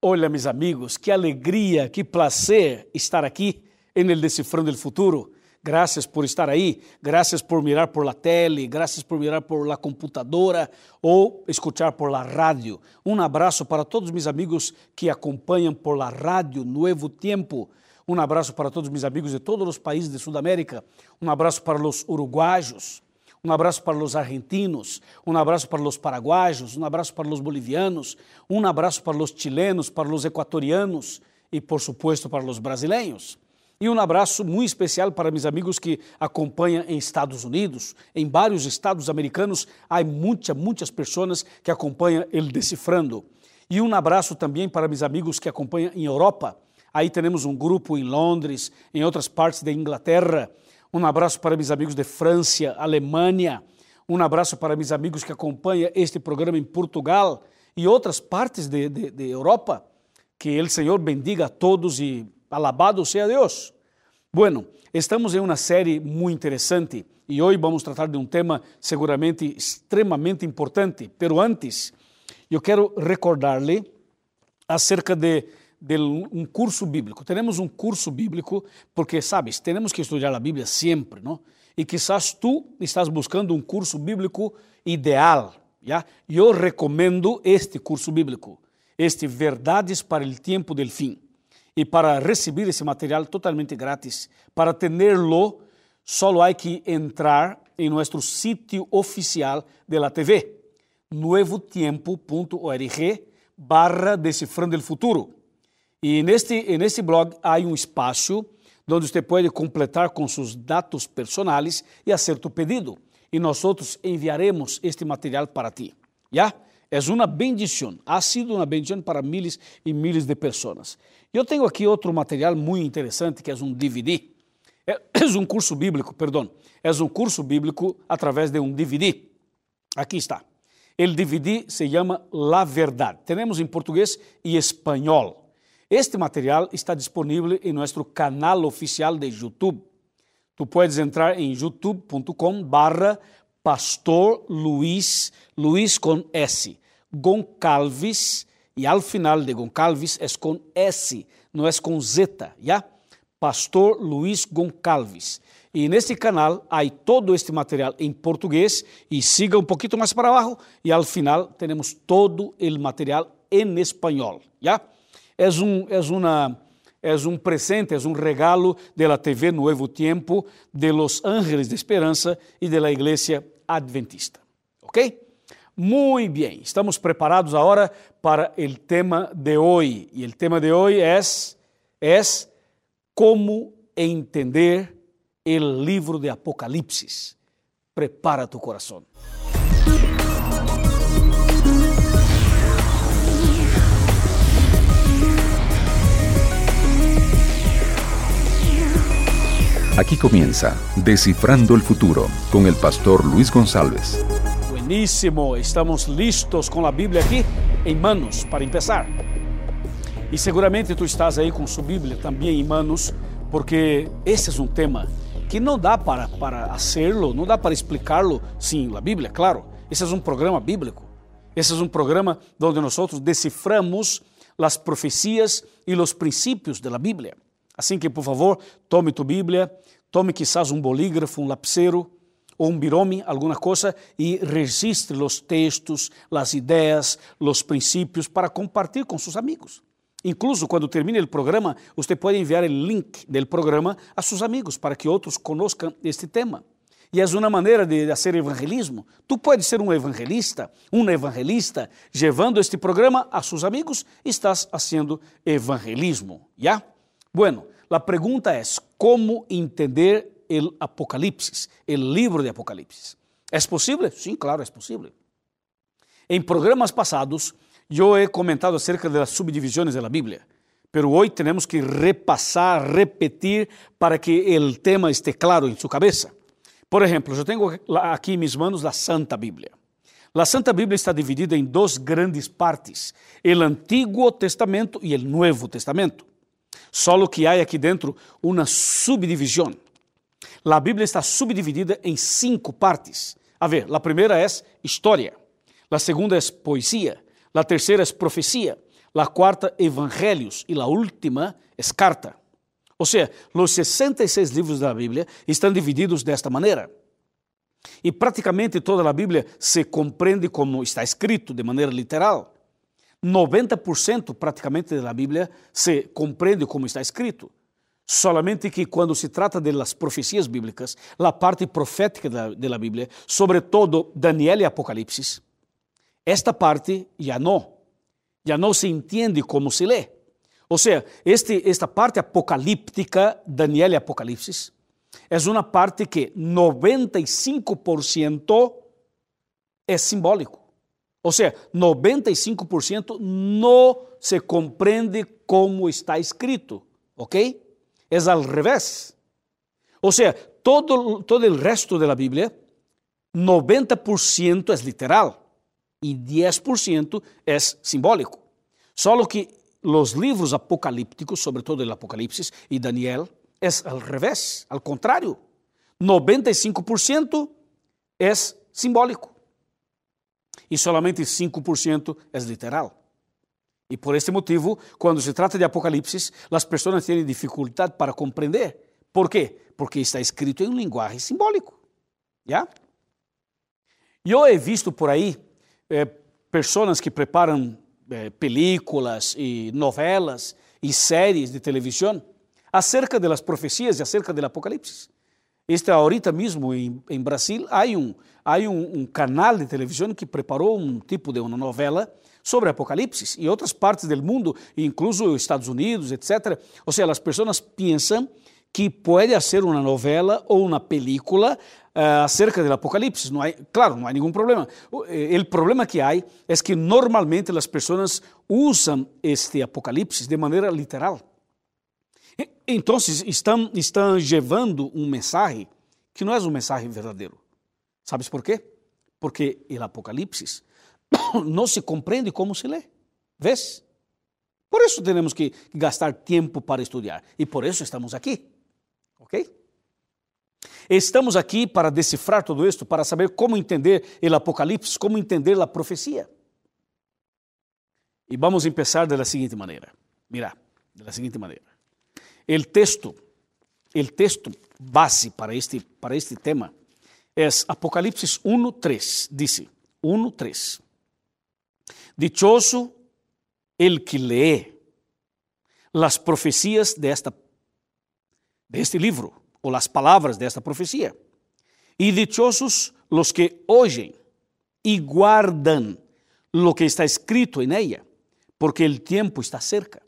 Olha, mis amigos, que alegria, que prazer estar aqui em El Decifrando el Futuro. Graças por estar aí, graças por mirar por la tele, graças por mirar por la computadora ou escuchar por la rádio. Um abraço para todos meus amigos que acompanham por la rádio Nuevo Tiempo. Um abraço para todos meus amigos de todos os países de Sudamérica. Um abraço para os uruguaios. Um abraço para os argentinos, um abraço para os paraguaios, um abraço para os bolivianos, um abraço para os chilenos, para os equatorianos e, por supuesto, para os brasileiros. E um abraço muito especial para meus amigos que acompanham em Estados Unidos, em vários estados americanos, há muitas, muitas pessoas que acompanham ele decifrando. E um abraço também para meus amigos que acompanham em Europa. Aí temos um grupo em Londres, em outras partes da Inglaterra, um abraço para meus amigos de França, Alemanha. Um abraço para meus amigos que acompanham este programa em Portugal e outras partes de, de, de Europa. Que o Senhor bendiga a todos e alabado seja Deus. Bueno, estamos em uma série muito interessante e hoje vamos tratar de um tema seguramente extremamente importante. Pero antes, eu quero recordar-lhe acerca de de um curso bíblico. Temos um curso bíblico porque, sabes, temos que estudar a Bíblia sempre, não? E quizás tu estás buscando um curso bíblico ideal, já? Eu recomendo este curso bíblico, este Verdades para o Tempo del Fim. E para receber esse material totalmente grátis, para tenerlo, solo há que entrar em nosso sítio oficial de la TV, nuevotiempo.org barra Decifrando el Futuro. E neste, neste blog há um espaço onde você pode completar com seus dados personais e fazer tu pedido. E nós enviaremos este material para ti. Já? É uma bendição. Ha sido uma bendição para miles e miles de pessoas. Eu tenho aqui outro material muito interessante que é um DVD. É, um curso bíblico, perdão. É um curso bíblico através de um DVD. Aqui está. O DVD se chama La Verdade. Temos em português e espanhol. Este material está disponível em nosso canal oficial de YouTube. Tu puedes entrar em youtube.com barra Pastor Luiz, Luiz com S, Goncalves, e ao final de Goncalves é com S, não é com Z, já? Pastor Luiz Goncalves. E neste canal há todo este material em português e siga um pouquinho mais para baixo e ao final temos todo o material em espanhol, já? És um, és uma, és um presente, és um regalo de la TV Nuevo Tiempo, de los Ángeles de Esperança e de la Iglesia Adventista. ¿Ok? Muito bem, estamos preparados agora para o tema de hoje. E o tema de hoje é, é como entender o livro de Apocalipse. Prepara tu coração. Aquí comienza Descifrando el Futuro con el pastor Luis González. Buenísimo, estamos listos com a Bíblia aqui em manos para começar. E seguramente tu estás aí com sua Bíblia também em manos, porque esse é um tema que não dá para, para hacerlo, não dá para explicá-lo sem a Bíblia, claro. Esse é um programa bíblico. Esse é um programa onde nós deciframos as profecias e os princípios da Bíblia. Assim que, por favor, tome tu Bíblia, tome quizás um bolígrafo, um lapicero ou um birome, alguma coisa, e registre os textos, as ideias, os princípios para compartilhar com seus amigos. Incluso quando termine o programa, você pode enviar o link do programa a seus amigos para que outros conozcam este tema. E é uma maneira de fazer evangelismo. Tu podes ser um evangelista, um evangelista, levando este programa a seus amigos, estás fazendo evangelismo. Já? Bueno, la pregunta es, ¿cómo entender el Apocalipsis, el libro de Apocalipsis? ¿Es posible? Sí, claro, es posible. En programas pasados, yo he comentado acerca de las subdivisiones de la Biblia, pero hoy tenemos que repasar, repetir para que el tema esté claro en su cabeza. Por ejemplo, yo tengo aquí en mis manos la Santa Biblia. La Santa Bíblia está dividida em duas grandes partes: o Antigo Testamento e o Novo Testamento. Solo que há aqui dentro uma subdivisão. A Bíblia está subdividida em cinco partes. A ver, a primeira é história, a segunda é poesia, a terceira é profecia, la cuarta Evangelios y la última es carta. Ou seja, os 66 livros da Bíblia estão divididos desta maneira. E praticamente toda a Bíblia se compreende como está escrito, de maneira literal. 90% praticamente da Bíblia se compreende como está escrito. Solamente que quando se trata das profecias bíblicas, a parte profética da, Bíblia, sobretudo Daniel e Apocalipse, esta parte já não, já não se entende como se lê. Ou seja, este, esta parte apocalíptica, Daniel e Apocalipse, é uma parte que 95% é simbólico. Ou seja, 95% não se compreende como está escrito, ok? É ao revés. Ou seja, todo, todo o resto da Bíblia, 90% é literal e 10% é simbólico. Só que os livros apocalípticos, sobretudo o Apocalipse e Daniel, é ao revés, ao contrário. 95% é simbólico e somente 5% é literal. E por este motivo, quando se trata de Apocalipse, as pessoas têm dificuldade para compreender. Por quê? Porque está escrito em um linguagem simbólico. Já? Eu he visto por aí eh, pessoas que preparam eh, películas e novelas e séries de televisão acerca das profecias e acerca do Apocalipse. Este ahorita mesmo em, em Brasil há um, há um, um, canal de televisão que preparou um tipo de uma novela sobre Apocalipse e outras partes do mundo, incluso Estados Unidos, etc. Ou seja, as pessoas pensam que pode ser uma novela ou uma película uh, acerca do Apocalipse. Não há, claro, não há nenhum problema. O eh, problema que há é que normalmente as pessoas usam este Apocalipse de maneira literal. Então, estão, estão levando um mensagem que não é um mensagem verdadeiro. Sabes por quê? Porque o Apocalipse não se compreende como se lê. Vês? Por isso temos que gastar tempo para estudar. E por isso estamos aqui. Ok? Estamos aqui para decifrar tudo isto, para saber como entender o Apocalipse, como entender a profecia. E vamos começar da seguinte maneira. Mira, da seguinte maneira. El texto, el texto base para este, para este tema es Apocalipsis 1.3. Dice 1.3. Dichoso el que lee las profecías de, esta, de este libro, o las palabras de esta profecía. Y dichosos los que oyen y guardan lo que está escrito en ella, porque el tiempo está cerca.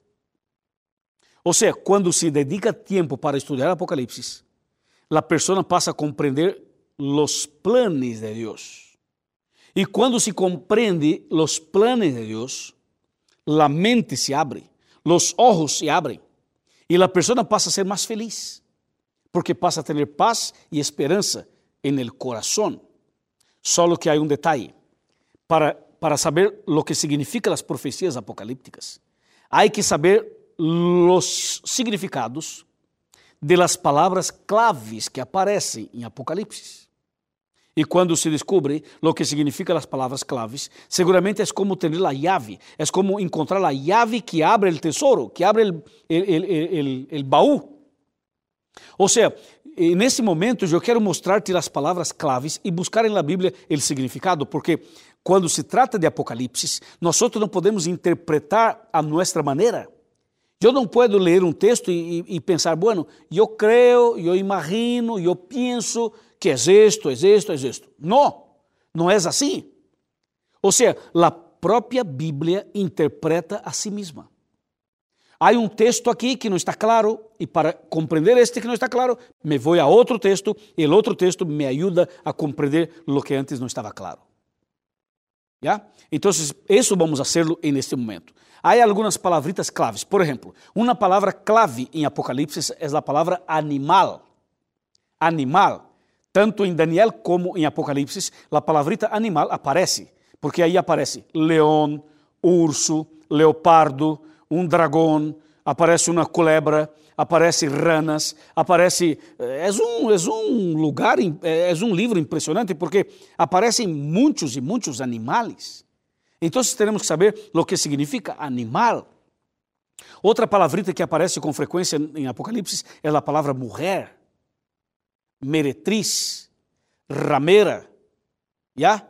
Ou seja, quando se dedica tempo para estudar Apocalipse, a pessoa passa a compreender os planos de Deus. E quando se compreende os planos de Deus, a mente se abre, os olhos se abrem e a pessoa passa a ser mais feliz, porque passa a ter paz e esperança en el corazón. Só que há um detalhe: para, para saber o que significa as profecias apocalípticas, há que saber los significados de las claves que aparecem em Apocalipse. E quando se descobre o que significa as palavras claves, seguramente é como ter a chave, é como encontrar a chave que abre o tesouro, que abre o baú. Ou seja, nesse momento eu quero mostrar-te as palavras claves e buscar na Bíblia o significado, porque quando se trata de Apocalipse, nós não podemos interpretar a nossa maneira. Eu não posso ler um texto e, e, pensar, bueno, eu creio, eu imagino, eu penso que é isto, é isto, é isto. Não, não é assim. Ou seja, a própria Bíblia interpreta a si mesma. Há um texto aqui que não está claro, e para compreender este que não está claro, me vou a outro texto, e o outro texto me ajuda a compreender o que antes não estava claro. ¿Ya? Então, isso vamos hacerlo en este momento. Há algumas palavritas claves. Por exemplo, uma palavra clave em Apocalipse é a palavra animal. Animal. Tanto em Daniel como em Apocalipse, a palavrita animal aparece, porque aí aparece leão, urso, leopardo, um dragão, aparece uma culebra, aparece ranas, aparece. É um, é um lugar, é um livro impressionante porque aparecem muitos e muitos animais. Então teremos que saber o que significa animal. Outra palavrita que aparece com frequência em Apocalipse é a palavra mulher, meretriz, ramera. ¿Ya?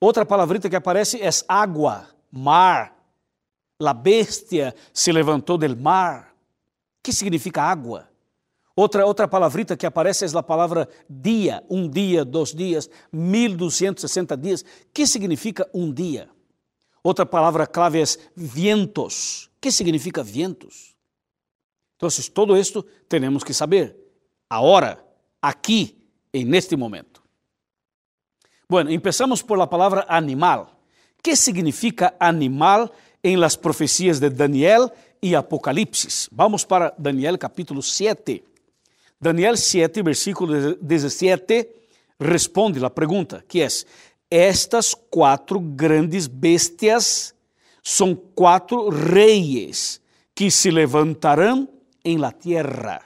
Outra palavrita que aparece é água, mar. La bestia se levantou del mar. que significa água? Outra, outra palavrita que aparece é a palavra dia, um dia, dois dias, 1260 dias. que significa um dia? Outra palavra clave é vientos. que significa vientos? Então, todo isto temos que saber. Agora, aqui, en este momento. Bueno, empezamos por la palabra animal. ¿Qué significa animal en las profecías de Daniel y Apocalipsis? Vamos para Daniel capítulo 7. Daniel 7, versículo 17, responde la pregunta, que es, estas cuatro grandes bestias son cuatro reyes que se levantarán en la tierra.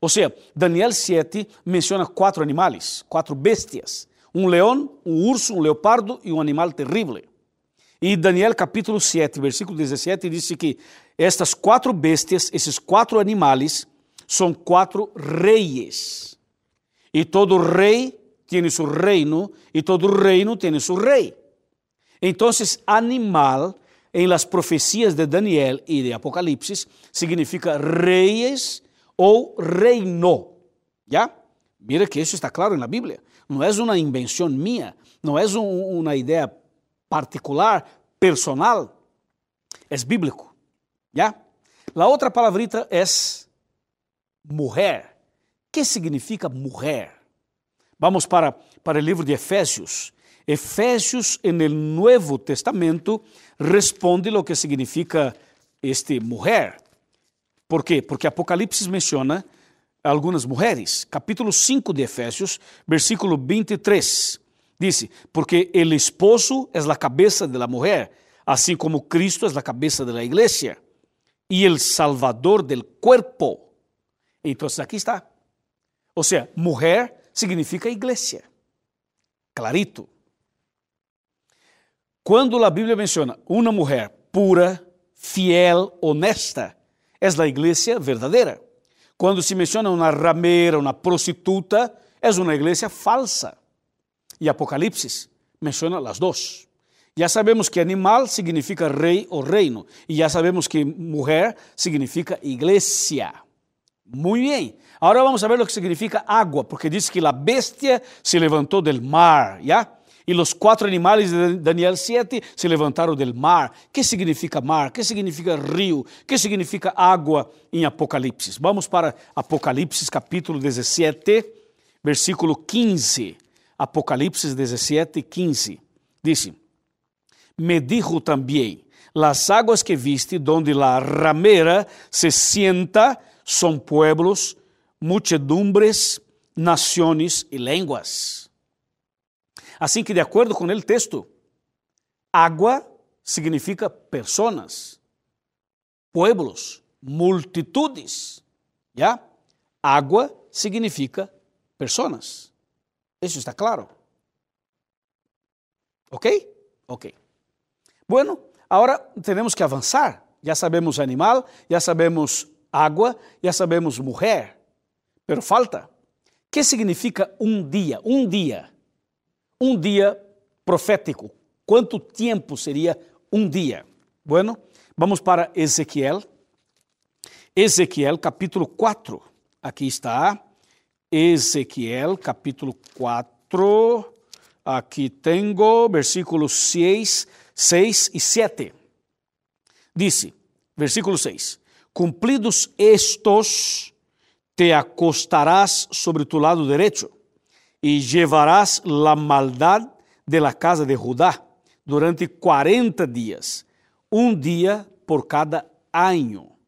Ou seja, Daniel 7 menciona quatro animais, quatro bestias: um leão, um urso, um leopardo e um animal terrível. E Daniel capítulo 7, versículo 17 diz que estas quatro bestias, esses quatro animais, são quatro reis. E todo rei tem seu reino, e todo reino tem seu rei. Então, animal, em las profecias de Daniel e de Apocalipse, significa reis ou reino. ¿Ya? Mira que isso está claro na Bíblia. Não é uma invenção minha, não é um, uma ideia particular, personal. É bíblico. ¿Ya? Outra palavrita é mulher. que significa mulher? Vamos para, para o livro de Efésios. Efésios, no Novo Testamento, responde o que significa este mulher. Por quê? Porque Apocalipse menciona algumas mulheres. Capítulo 5 de Efésios, versículo 23. Dice, porque el esposo es la cabeza de la mujer, así como Cristo es la cabeza de la iglesia y el salvador del cuerpo. Entonces aquí está. O sea, mujer significa iglesia. Clarito. Quando a Bíblia menciona uma mulher pura, fiel, honesta, é a igreja verdadeira. Quando se menciona uma ramera, uma prostituta, é uma igreja falsa. E Apocalipse menciona as duas. Já sabemos que animal significa rei ou reino, e já sabemos que mulher significa igreja. Muito bem. Agora vamos ver o que significa água, porque diz que a bestia se levantou del mar, ¿ya? E os quatro animais de Daniel 7 se levantaram del mar. que significa mar? que significa rio? que significa água em Apocalipse? Vamos para Apocalipse capítulo 17, versículo 15. Apocalipse 17, 15. Diz: Me dijo também: Las águas que viste, donde la ramera se sienta, son pueblos, muchedumbres, naciones y lenguas. Assim que, de acordo com o texto, água significa pessoas, pueblos, multitudes. ¿Ya? Água significa pessoas. Isso está claro. ¿Ok? Ok. Bueno, agora temos que avançar. Já sabemos animal, já sabemos água, já sabemos mulher. Pero falta. Que significa um dia? Um dia um dia profético. Quanto tempo seria um dia? Bueno, vamos para Ezequiel. Ezequiel capítulo 4. Aqui está. Ezequiel capítulo 4. Aqui tenho versículos 6, 6 e 7. Disse, versículo 6: Cumplidos estos, te acostarás sobre tu lado derecho e llevarás la maldad de la casa de Judá durante 40 dias, um dia por cada ano.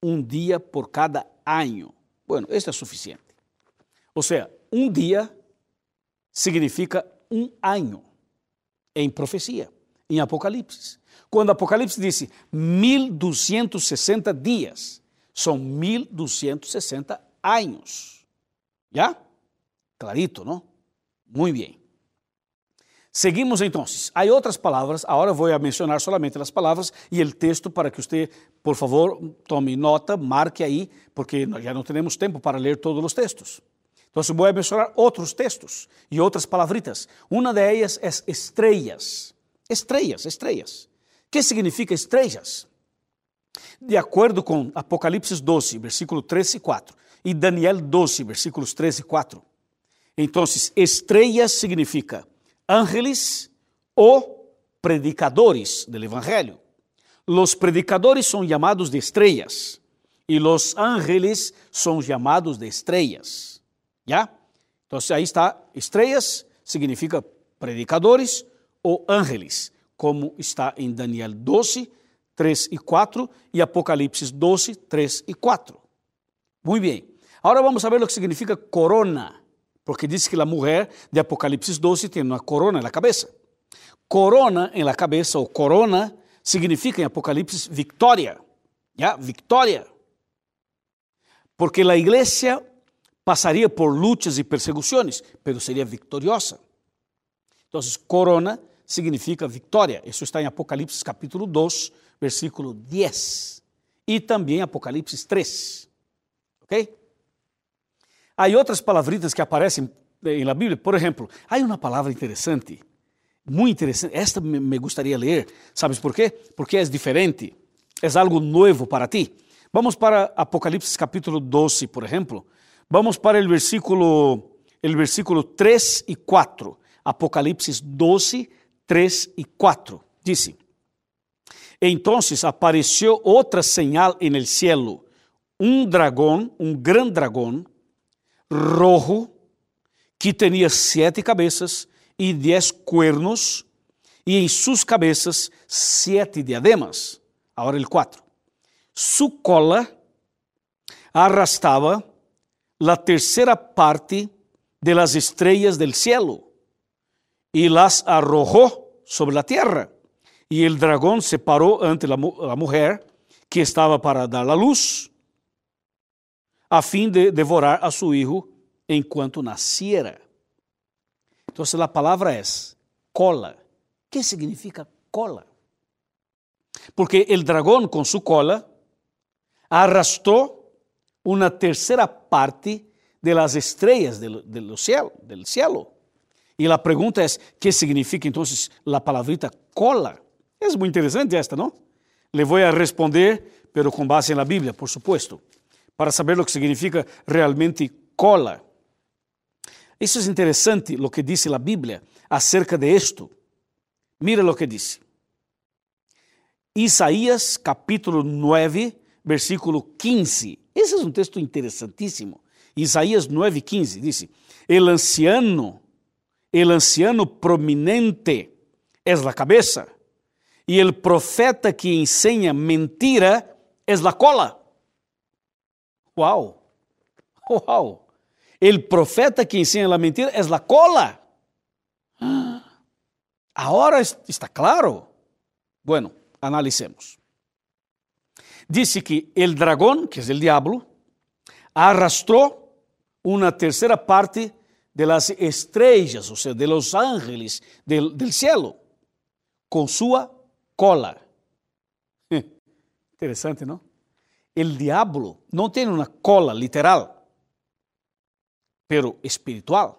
Um dia por cada ano. Bueno, isso é suficiente. Ou seja, um dia significa um ano em profecia, em Apocalipse. Quando Apocalipse disse 1260 dias, são 1260 anos. Já? Clarito, ¿no? Muy bien. Seguimos então. Há outras palavras, agora vou mencionar solamente as palavras e o texto para que você, por favor, tome nota, marque aí, porque já não temos tempo para ler todos os textos. Então, vou mencionar outros textos e outras palavritas. Uma delas é estrelas. Estrelas, estrelas. O que significa estrelas? De acordo com Apocalipse 12, versículo 3 e 4, e Daniel 12, versículos 3 e 4. Então, estrelas significa ángeles ou predicadores do Evangelho. Os predicadores são chamados de estrelas e os ángeles são chamados de estrelas. Já? Então, aí está, estrelas significa predicadores ou ángeles, como está em Daniel 12, 3 e 4 e Apocalipse 12, 3 e 4. Muito bem. Agora vamos saber o que significa corona, porque diz que a mulher de Apocalipse 12 tem uma corona na cabeça. Corona em la cabeça ou corona significa em Apocalipse vitória, já? Vitória. Porque a igreja passaria por lutas e perseguições, mas seria vitoriosa. Então, corona significa vitória. Isso está em Apocalipse capítulo 2, versículo 10. E também Apocalipse 3. Ok? Há outras palavritas que aparecem na Bíblia. Por exemplo, há uma palavra interessante, muito interessante. Esta me gostaria de ler. Sabes por quê? Porque é diferente. É algo novo para ti. Vamos para Apocalipse capítulo 12, por exemplo. Vamos para o versículo, versículo 3 e 4. Apocalipse 12, 3 e 4. Dice: Entonces apareció otra señal en el cielo, un dragón, un gran dragón, rojo, que tenía siete cabezas y diez cuernos, y en sus cabezas siete diademas. Ahora el 4. Su cola arrastraba la tercera parte de las estrellas del cielo y las arrojó sobre la tierra. Y el dragón se paró ante la, la mujer que estaba para dar la luz, a fim de devorar a su hijo enquanto nasciera. Então, a palavra é cola. O que significa cola? Porque o dragão, com sua cola, arrastou uma terceira parte de las estrellas del, del, cielo, del cielo. E a pergunta é: que significa então a palavrita cola? É muito interessante esta, não? Le vou a responder, pero com base na Bíblia, por supuesto, para saber o que significa realmente cola. Isso é interessante, o que diz a Bíblia acerca de isto. Mira o que diz. Isaías capítulo 9, versículo 15. Esse é um texto interessantíssimo. Isaías 9, 15 diz: El anciano el anciano prominente es la cabeza y el profeta que enseña mentira es la cola. Wow, wow. El profeta que enseña la mentira es la cola. Ahora está claro. Bueno, analicemos. Dice que el dragón, que es el diablo, arrastró una tercera parte de las estrellas, o sea, de los ángeles del, del cielo, con su cola. Interessante, não? El diablo não tem uma cola literal, pero espiritual.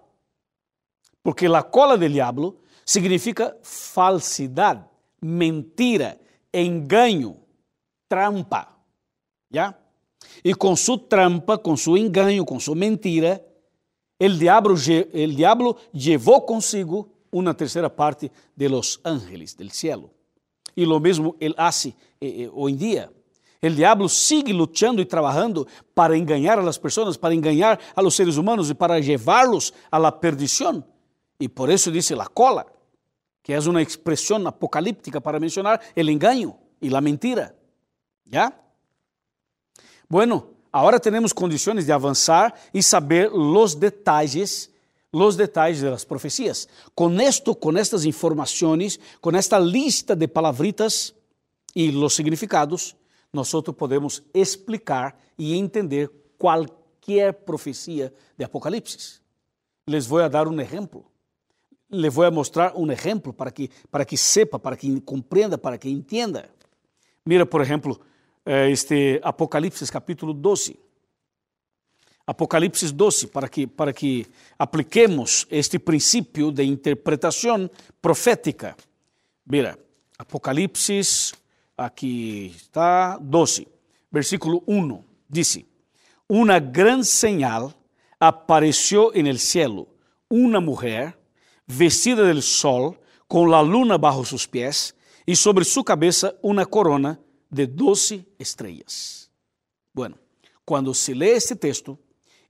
Porque a cola del diablo significa falsidade, mentira, engano, trampa. ¿Ya? E com sua trampa, com seu engano, com sua mentira, el diablo, el diablo llevó consigo una tercera parte de los ángeles del cielo. E lo mesmo ele hace eh, eh, hoje em dia. O diabo sigue lutando e trabalhando para enganar a las pessoas, para enganar a los seres humanos e para llevarlos a la perdición. E por isso dice la cola, que é uma expressão apocalíptica para mencionar el engaño e la mentira. ¿Ya? Bueno, agora temos condições de avançar e saber os detalhes os detalhes das profecias. Com esto, estas informações, com esta lista de palavritas e os significados, nós podemos explicar e entender qualquer profecia de Apocalipse. Les vou dar um exemplo. le vou mostrar um exemplo para que, para que sepa, para que compreenda, para que entenda. Mira, por exemplo, este Apocalipse capítulo 12. Apocalipse 12, para que, para que apliquemos este princípio de interpretação profética. Mira, Apocalipse, aqui está, 12, versículo 1, diz: Uma grande señal apareceu en el cielo, uma mulher vestida del sol, com la luna bajo sus pies, e sobre sua cabeça uma corona de doze estrelas. Bueno, quando se lê este texto,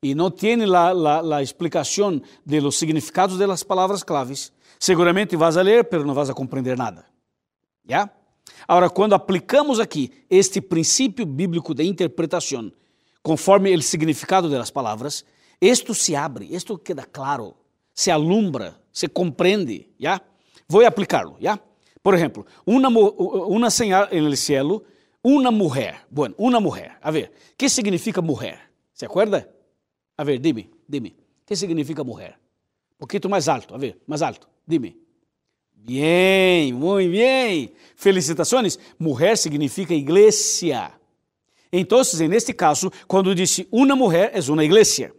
e não tem la, la, la explicação de los significados de las palavras claves, seguramente vas a ler, pero não vas a compreender nada. ¿Ya? Agora, quando aplicamos aqui este princípio bíblico de interpretação, conforme o significado das palavras, isto se abre, isto queda claro, se alumbra, se compreende, ¿ya? Vou aplicá-lo, ¿ya? Por exemplo, uma, uma señal en el cielo, uma mulher. Bueno, uma mulher. A ver, que significa mulher? ¿Se acuerda? A ver, dime, dime. ¿Qué significa mujer? Un poquito más alto, a ver, más alto. Dime. Bien, muy bien. Felicitações. Mujer significa iglesia. Entonces, en este caso, cuando dice una mujer, es una iglesia.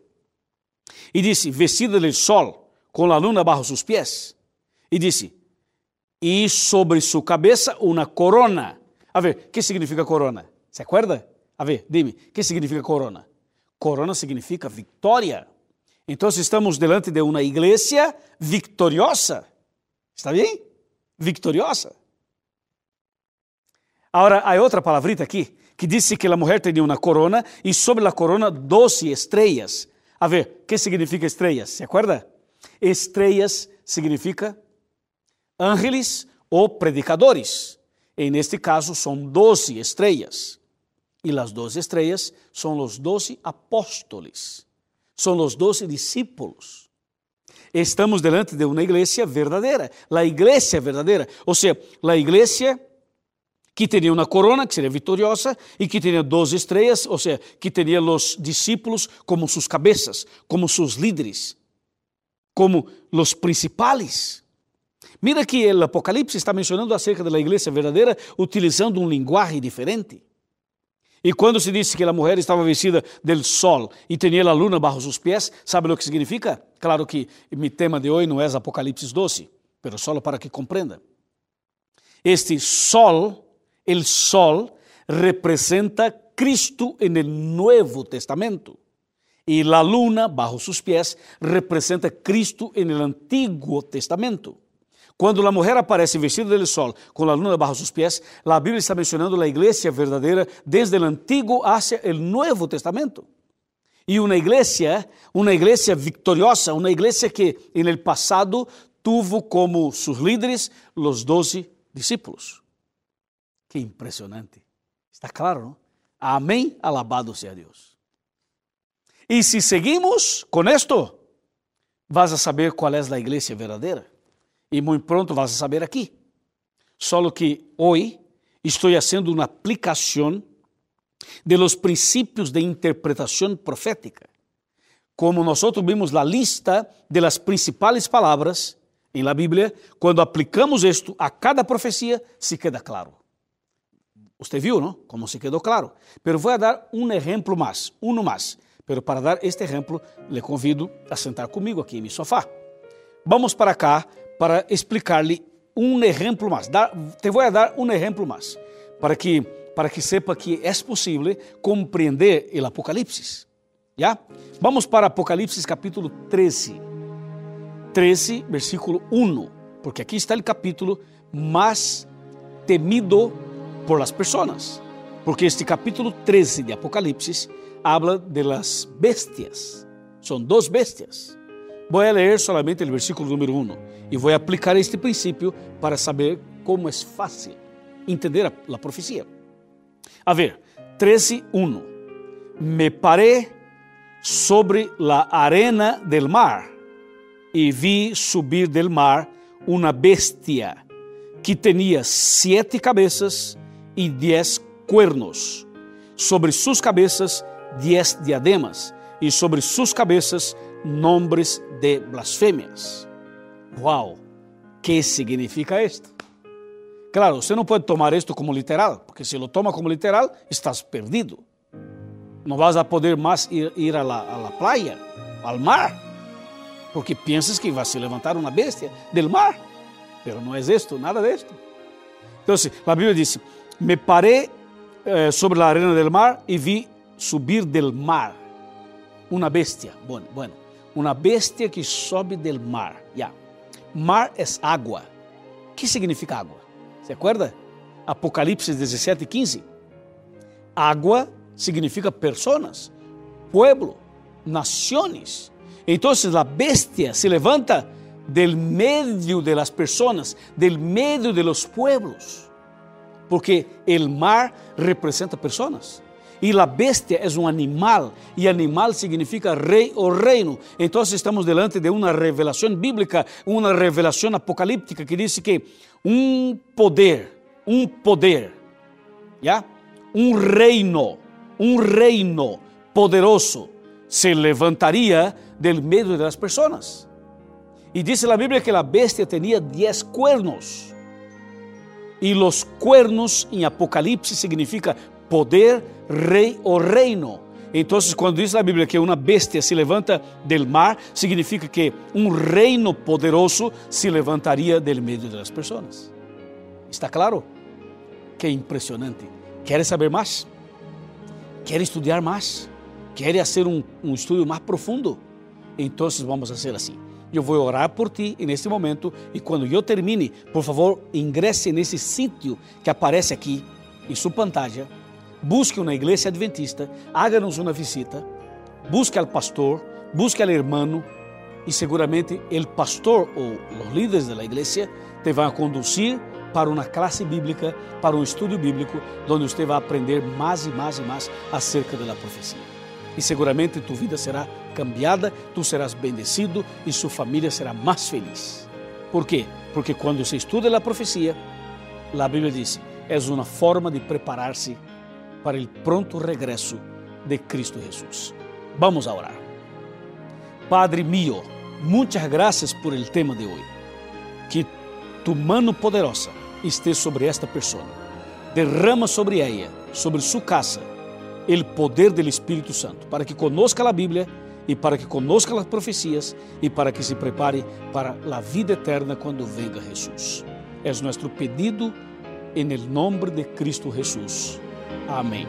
Y dice, vestida del sol, con la luna bajo sus pies. Y dice, y sobre su cabeza una corona. A ver, ¿qué significa corona? ¿Se acuerda? A ver, dime, ¿qué significa corona? Corona significa vitória. Então estamos delante de uma igreja victoriosa. Está bem? Victoriosa. Agora, há outra palavrita aqui que disse que a mulher tinha uma corona e sobre a corona doze estrelas. A ver, que significa estrelas? Se acorda? Estrelas significa ángeles ou predicadores. E neste caso são doze estrelas. Y las dos estrellas son los doce apóstoles, son los doce discípulos. Estamos delante de uma igreja verdadeira, a igreja verdadeira, ou seja, a igreja que tinha uma corona, que seria vitoriosa, e que tinha doze estrelas, ou seja, que tinha os discípulos como suas cabeças, como seus líderes, como os principais. Mira que o Apocalipse está mencionando acerca da igreja verdadeira utilizando um linguagem diferente. E quando se disse que a mulher estava vestida del sol e tinha a luna bajo seus pés, sabe o que significa? Claro que meu tema de hoje não é Apocalipse 12, pero solo para que compreenda. Este sol, el sol, representa Cristo en el Nuevo Testamento. E a luna, bajo seus pés, representa Cristo en el Antiguo Testamento. Quando a mulher aparece vestida de sol, com a luna bajo seus pés, a Bíblia está mencionando a igreja verdadeira desde o Antigo hacia o Novo Testamento. E uma igreja, uma igreja victoriosa, uma igreja que en el passado tuvo como seus líderes os doze discípulos. Que impressionante. Está claro, não? Amém, alabado seja Deus. E se seguimos com esto, vas a saber qual é a igreja verdadeira e muito pronto vas a saber aqui. Só que hoje estou fazendo uma aplicação de los princípios de interpretação profética. Como nós vimos a lista de las principais palavras em la Bíblia, quando aplicamos isto a cada profecia, se queda claro. Você viu, não? Como se quedou claro. Pero vou dar um exemplo mais, um mais. Pero para dar este exemplo, le convido a sentar comigo aqui em meu sofá. Vamos para cá para explicar-lhe um exemplo mais. te vou dar um exemplo mais, para que, para que sepa que é possível compreender o Apocalipse. Já? Vamos para Apocalipse capítulo 13. 13, versículo 1, porque aqui está o capítulo mais temido por las pessoas. Porque este capítulo 13 de Apocalipse habla de las bestias. São duas bestias. Vou ler solamente o versículo número 1 e vou aplicar este princípio para saber como é fácil entender a, a profecia. A ver, 13.1 Me paré sobre la arena del mar e vi subir del mar uma bestia que tinha sete cabeças e dez cuernos. Sobre suas cabeças, dez diademas, e sobre suas cabeças, nombres de blasfemias. Uau! Que significa isto? Claro, você não pode tomar isto como literal, porque se lo toma como literal, estás perdido. Não vas a poder mais ir, ir a, la, a la playa, al mar, porque piensas que vai se levantar uma bestia del mar. Pero não é isto, nada disto. Então, a Bíblia diz: Me parei eh, sobre a arena del mar e vi subir del mar uma bestia. Bueno, bueno, uma bestia que sobe del mar. Mar é água. O que significa água? ¿Se acuerda? Apocalipse 17, 15. Água significa pessoas, pueblo, nações. Então, a bestia se levanta del medio de las personas, del medio de los pueblos, porque el mar representa personas. E a bestia é um animal, e animal significa rei ou reino. Então estamos delante de uma revelação bíblica, uma revelação apocalíptica que diz que um poder, um poder, já, um reino, um reino poderoso se levantaria del meio das pessoas. E diz a Bíblia que a bestia tinha dez cuernos. E os cuernos em Apocalipse significa poder, rei ou reino. Então, quando diz a Bíblia que uma bestia se levanta del mar, significa que um reino poderoso se levantaria del meio das pessoas. Está claro? Que impressionante. Quer saber mais? Quer estudar mais? Quer fazer um, estudo mais profundo? Então, vamos fazer assim. Eu vou orar por ti neste momento e quando eu termine, por favor, ingresse nesse sítio que aparece aqui em sua pantalla. Busque uma igreja adventista, háganos uma visita, busque al pastor, busque al hermano e seguramente o pastor ou os líderes da igreja te vão conduzir para uma classe bíblica, para um estudo bíblico, onde você vai aprender mais e mais e mais acerca da profecia. E seguramente tu vida será cambiada, tu serás bendecido e sua família será mais feliz. Por quê? Porque quando se estuda a profecia, a Bíblia diz, é uma forma de preparar-se para o pronto regresso de Cristo Jesus. Vamos a orar. Padre mío, muitas graças por el tema de hoje. Que tu mano poderosa esteja sobre esta pessoa. Derrama sobre ela, sobre sua casa, o poder do Espírito Santo, para que conozca a Bíblia e para que conozca as profecias e para que se prepare para a vida eterna quando venga Jesus. É nosso pedido em nome de Cristo Jesus. Amém.